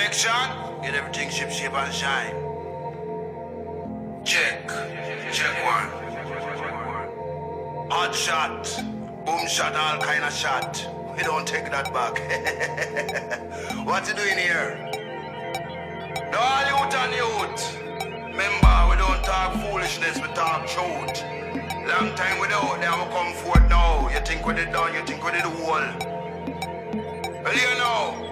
perfection, get everything ship shape and shine. Check, check one. Hot shot, boom shot, all kind of shot. We don't take that back. what you doing here? No, all youth and youth. Remember, we don't talk foolishness, we talk truth. Long time without them, we come forward now. You think we did done, you think we did the whole. Well, you know.